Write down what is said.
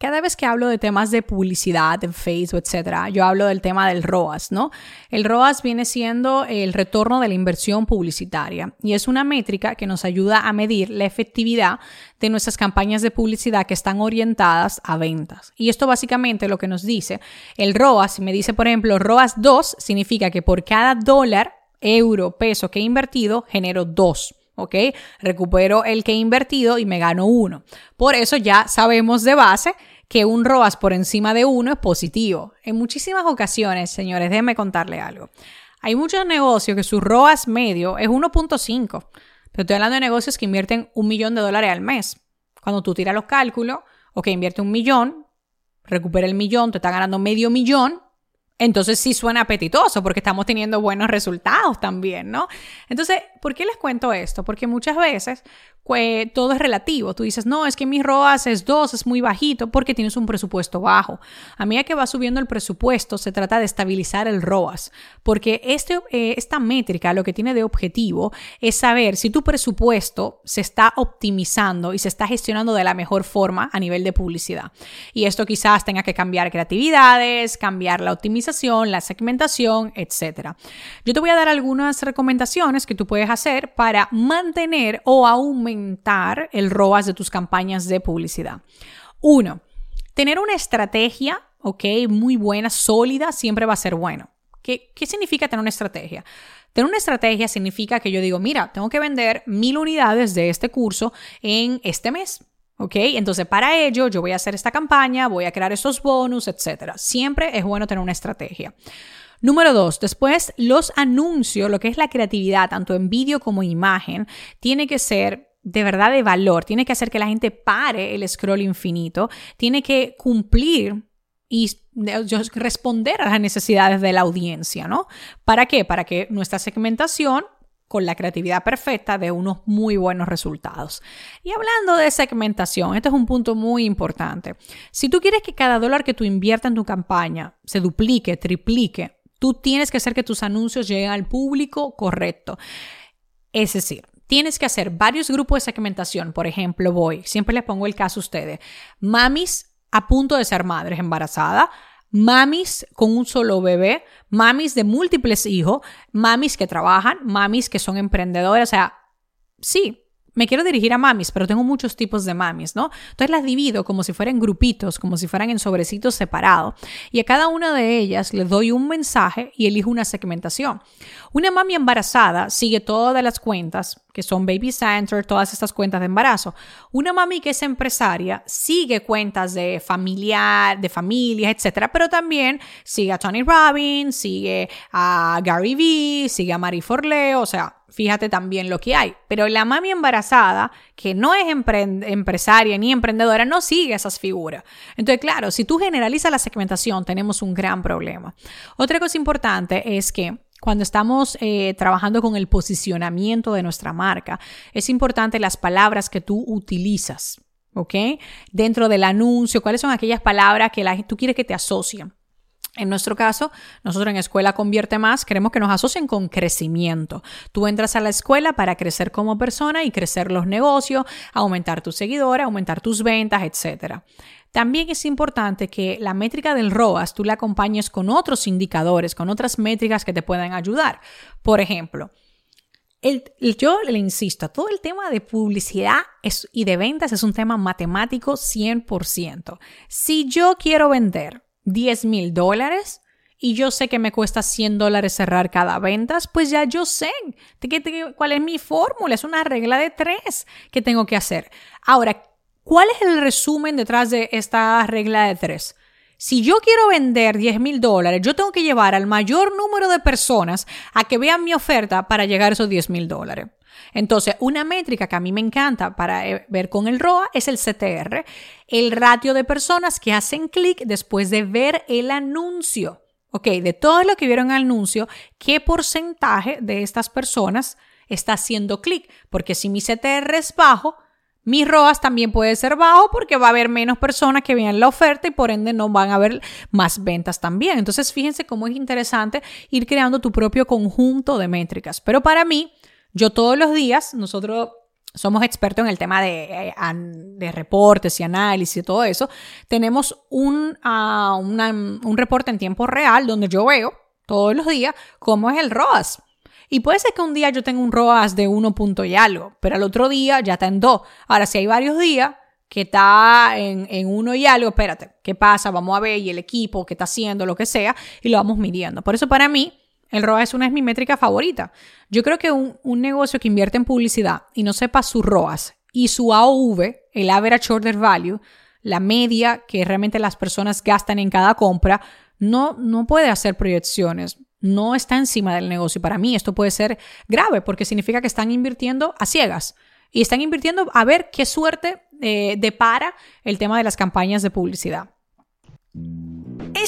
Cada vez que hablo de temas de publicidad en Facebook, etcétera, yo hablo del tema del ROAS, ¿no? El ROAS viene siendo el retorno de la inversión publicitaria y es una métrica que nos ayuda a medir la efectividad de nuestras campañas de publicidad que están orientadas a ventas. Y esto básicamente lo que nos dice, el ROAS, me dice por ejemplo, ROAS 2 significa que por cada dólar, euro, peso que he invertido, genero 2. ¿Ok? Recupero el que he invertido y me gano uno. Por eso ya sabemos de base que un ROAS por encima de uno es positivo. En muchísimas ocasiones, señores, déjenme contarle algo. Hay muchos negocios que su ROAS medio es 1.5, pero estoy hablando de negocios que invierten un millón de dólares al mes. Cuando tú tiras los cálculos, o que invierte un millón, recupera el millón, te está ganando medio millón, entonces sí suena apetitoso porque estamos teniendo buenos resultados también, ¿no? Entonces, ¿por qué les cuento esto? Porque muchas veces pues, todo es relativo. Tú dices, no, es que mi ROAS es 2, es muy bajito porque tienes un presupuesto bajo. A medida que va subiendo el presupuesto, se trata de estabilizar el ROAS, porque este, eh, esta métrica lo que tiene de objetivo es saber si tu presupuesto se está optimizando y se está gestionando de la mejor forma a nivel de publicidad. Y esto quizás tenga que cambiar creatividades, cambiar la optimización la segmentación, etc. Yo te voy a dar algunas recomendaciones que tú puedes hacer para mantener o aumentar el ROAS de tus campañas de publicidad. Uno, tener una estrategia, ok, muy buena, sólida, siempre va a ser bueno. ¿Qué, ¿Qué significa tener una estrategia? Tener una estrategia significa que yo digo, mira, tengo que vender mil unidades de este curso en este mes. ¿Ok? Entonces, para ello, yo voy a hacer esta campaña, voy a crear estos bonus, etc. Siempre es bueno tener una estrategia. Número dos, después los anuncios, lo que es la creatividad, tanto en vídeo como en imagen, tiene que ser de verdad de valor, tiene que hacer que la gente pare el scroll infinito, tiene que cumplir y responder a las necesidades de la audiencia, ¿no? ¿Para qué? Para que nuestra segmentación con la creatividad perfecta de unos muy buenos resultados. Y hablando de segmentación, este es un punto muy importante. Si tú quieres que cada dólar que tú inviertas en tu campaña se duplique, triplique, tú tienes que hacer que tus anuncios lleguen al público correcto. Es decir, tienes que hacer varios grupos de segmentación. Por ejemplo, voy, siempre les pongo el caso a ustedes, mamis a punto de ser madres embarazadas, mamis con un solo bebé, mamis de múltiples hijos, mamis que trabajan, mamis que son emprendedoras, o sea, sí, me quiero dirigir a mamis, pero tengo muchos tipos de mamis, ¿no? Entonces las divido como si fueran grupitos, como si fueran en sobrecitos separados. Y a cada una de ellas les doy un mensaje y elijo una segmentación. Una mami embarazada sigue todas las cuentas, que son Baby Center, todas estas cuentas de embarazo. Una mami que es empresaria sigue cuentas de familiar, de familias, etcétera, pero también sigue a Tony Robbins, sigue a Gary Vee, sigue a Marie Forleo, o sea, fíjate también lo que hay. Pero la mami embarazada, que no es empresaria ni emprendedora, no sigue esas figuras. Entonces, claro, si tú generalizas la segmentación, tenemos un gran problema. Otra cosa importante es que cuando estamos eh, trabajando con el posicionamiento de nuestra marca, es importante las palabras que tú utilizas. ¿Ok? Dentro del anuncio, ¿cuáles son aquellas palabras que la, tú quieres que te asocien? En nuestro caso, nosotros en Escuela Convierte Más queremos que nos asocien con crecimiento. Tú entras a la escuela para crecer como persona y crecer los negocios, aumentar tus seguidores, aumentar tus ventas, etc. También es importante que la métrica del ROAS tú la acompañes con otros indicadores, con otras métricas que te puedan ayudar. Por ejemplo, yo le insisto, todo el tema de publicidad y de ventas es un tema matemático 100%. Si yo quiero vender 10 mil dólares y yo sé que me cuesta 100 dólares cerrar cada venta, pues ya yo sé cuál es mi fórmula. Es una regla de tres que tengo que hacer. Ahora, ¿cuál es el resumen detrás de esta regla de tres? Si yo quiero vender 10 mil dólares, yo tengo que llevar al mayor número de personas a que vean mi oferta para llegar a esos 10 mil dólares. Entonces, una métrica que a mí me encanta para eh, ver con el ROA es el CTR, el ratio de personas que hacen clic después de ver el anuncio. Ok, de todo lo que vieron el anuncio, ¿qué porcentaje de estas personas está haciendo clic? Porque si mi CTR es bajo, mi ROAS también puede ser bajo porque va a haber menos personas que vean la oferta y por ende no van a haber más ventas también. Entonces, fíjense cómo es interesante ir creando tu propio conjunto de métricas. Pero para mí, yo todos los días, nosotros somos expertos en el tema de, eh, reportes y análisis y todo eso, tenemos un, ah, un reporte en tiempo real donde yo veo todos los días cómo es el ROAS. Y puede ser que un día yo tenga un ROAS de 1 punto y algo, pero al otro día ya está en 2. Ahora, si hay varios días que está en, en uno y algo, espérate, ¿qué pasa? Vamos a ver y el equipo, qué está haciendo, lo que sea, y lo vamos midiendo. Por eso para mí, el ROAS es una de mis métricas favoritas. Yo creo que un, negocio que invierte en publicidad y no sepa su ROAS y su AOV, el Average Order Value, la media que realmente las personas gastan en cada compra, no, no puede hacer proyecciones. No está encima del negocio. Para mí esto puede ser grave porque significa que están invirtiendo a ciegas y están invirtiendo a ver qué suerte eh, depara el tema de las campañas de publicidad.